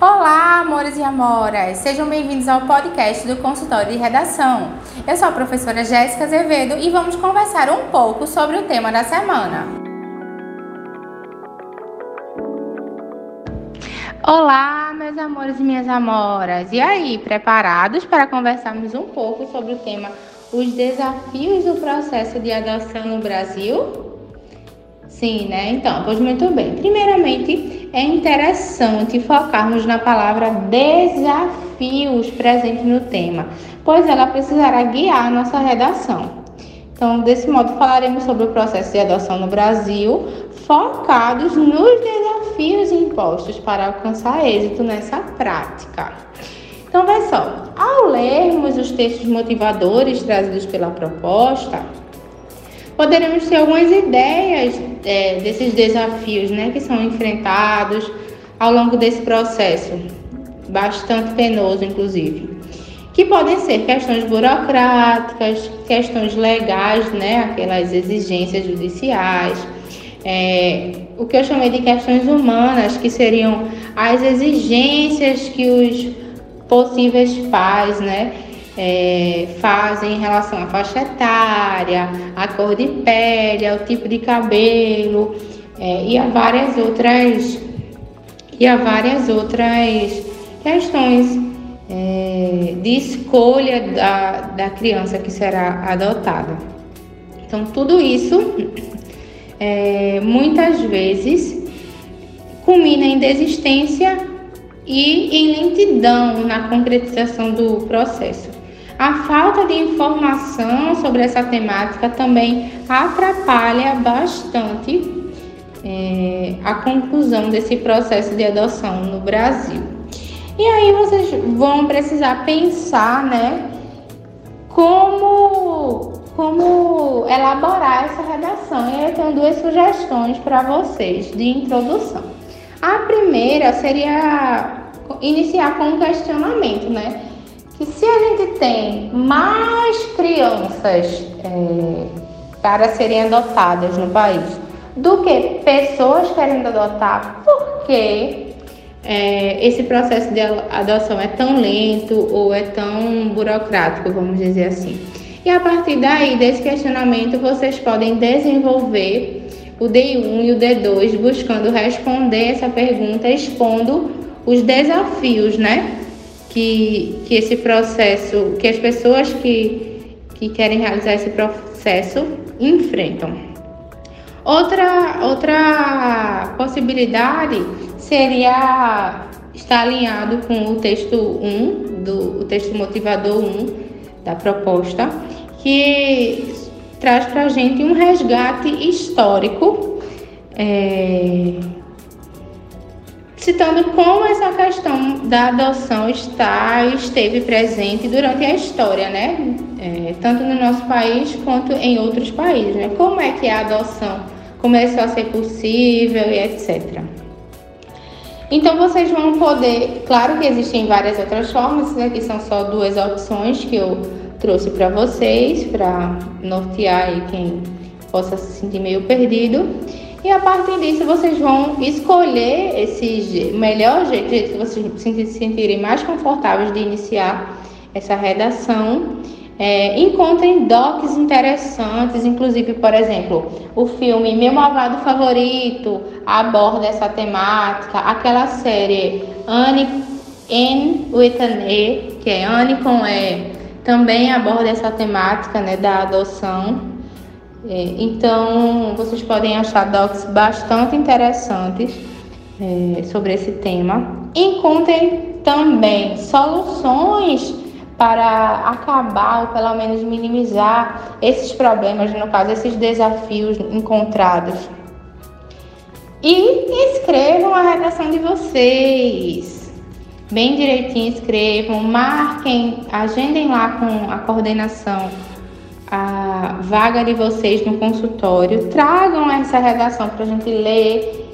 Olá, amores e amoras! Sejam bem-vindos ao podcast do Consultório de Redação. Eu sou a professora Jéssica Azevedo e vamos conversar um pouco sobre o tema da semana. Olá, meus amores e minhas amoras! E aí, preparados para conversarmos um pouco sobre o tema Os desafios do processo de adoção no Brasil? Sim, né? Então, pois muito bem. Primeiramente, é interessante focarmos na palavra desafios presente no tema, pois ela precisará guiar nossa redação. Então, desse modo, falaremos sobre o processo de adoção no Brasil, focados nos desafios impostos para alcançar êxito nessa prática. Então, vê só, ao lermos os textos motivadores trazidos pela proposta, poderemos ter algumas ideias é, desses desafios né, que são enfrentados ao longo desse processo, bastante penoso, inclusive. Que podem ser questões burocráticas, questões legais, né, aquelas exigências judiciais, é, o que eu chamei de questões humanas, que seriam as exigências que os possíveis pais, né, é, fazem em relação à faixa etária, à cor de pele, ao tipo de cabelo é, e a várias outras e a várias outras questões é, de escolha da, da criança que será adotada. Então tudo isso é, muitas vezes culmina em desistência e em lentidão na concretização do processo. A falta de informação sobre essa temática também atrapalha bastante é, a conclusão desse processo de adoção no Brasil. E aí vocês vão precisar pensar, né, como, como elaborar essa redação. E eu tenho duas sugestões para vocês de introdução. A primeira seria iniciar com um questionamento, né? Que se a gente tem mais crianças é, para serem adotadas no país do que pessoas querendo adotar, por que é, esse processo de adoção é tão lento ou é tão burocrático, vamos dizer assim. E a partir daí, desse questionamento, vocês podem desenvolver o D1 e o D2 buscando responder essa pergunta, expondo os desafios, né? Que, que esse processo, que as pessoas que, que querem realizar esse processo enfrentam. Outra, outra possibilidade seria estar alinhado com o texto 1, do, o texto motivador 1 da proposta, que traz para a gente um resgate histórico. É, citando como essa questão da adoção está esteve presente durante a história, né? É, tanto no nosso país quanto em outros países, né? Como é que a adoção começou a ser possível e etc. Então vocês vão poder, claro que existem várias outras formas, isso aqui são só duas opções que eu trouxe para vocês, para nortear aí quem possa se sentir meio perdido. E a partir disso vocês vão escolher esse melhor jeito, jeito que vocês se sentirem mais confortáveis de iniciar essa redação. É, encontrem docs interessantes, inclusive, por exemplo, o filme Meu Malvado Favorito aborda essa temática, aquela série Anne N with an E, que é Anne com E, também aborda essa temática né, da adoção. É, então, vocês podem achar docs bastante interessantes é, sobre esse tema. Encontrem também soluções para acabar ou pelo menos minimizar esses problemas, no caso, esses desafios encontrados. E escrevam a redação de vocês. Bem direitinho escrevam, marquem, agendem lá com a coordenação a vaga de vocês no consultório. Tragam essa redação para a gente ler,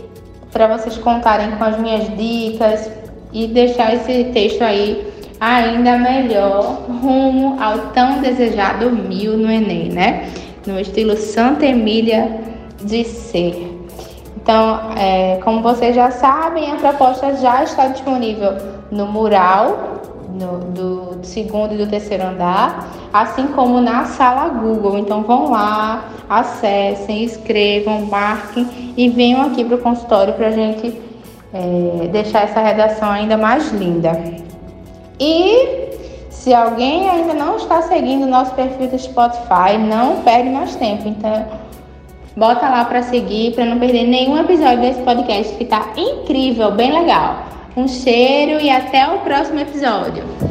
para vocês contarem com as minhas dicas e deixar esse texto aí ainda melhor rumo ao tão desejado mil no Enem, né? No estilo Santa Emília de ser. Então, é, como vocês já sabem, a proposta já está disponível no mural no, do segundo e do terceiro andar, assim como na sala Google. Então, vão lá, acessem, escrevam, marquem e venham aqui para o consultório para a gente é, deixar essa redação ainda mais linda. E se alguém ainda não está seguindo o nosso perfil do Spotify, não perde mais tempo. Então, bota lá para seguir, para não perder nenhum episódio desse podcast que está incrível, bem legal. Um cheiro e até o próximo episódio.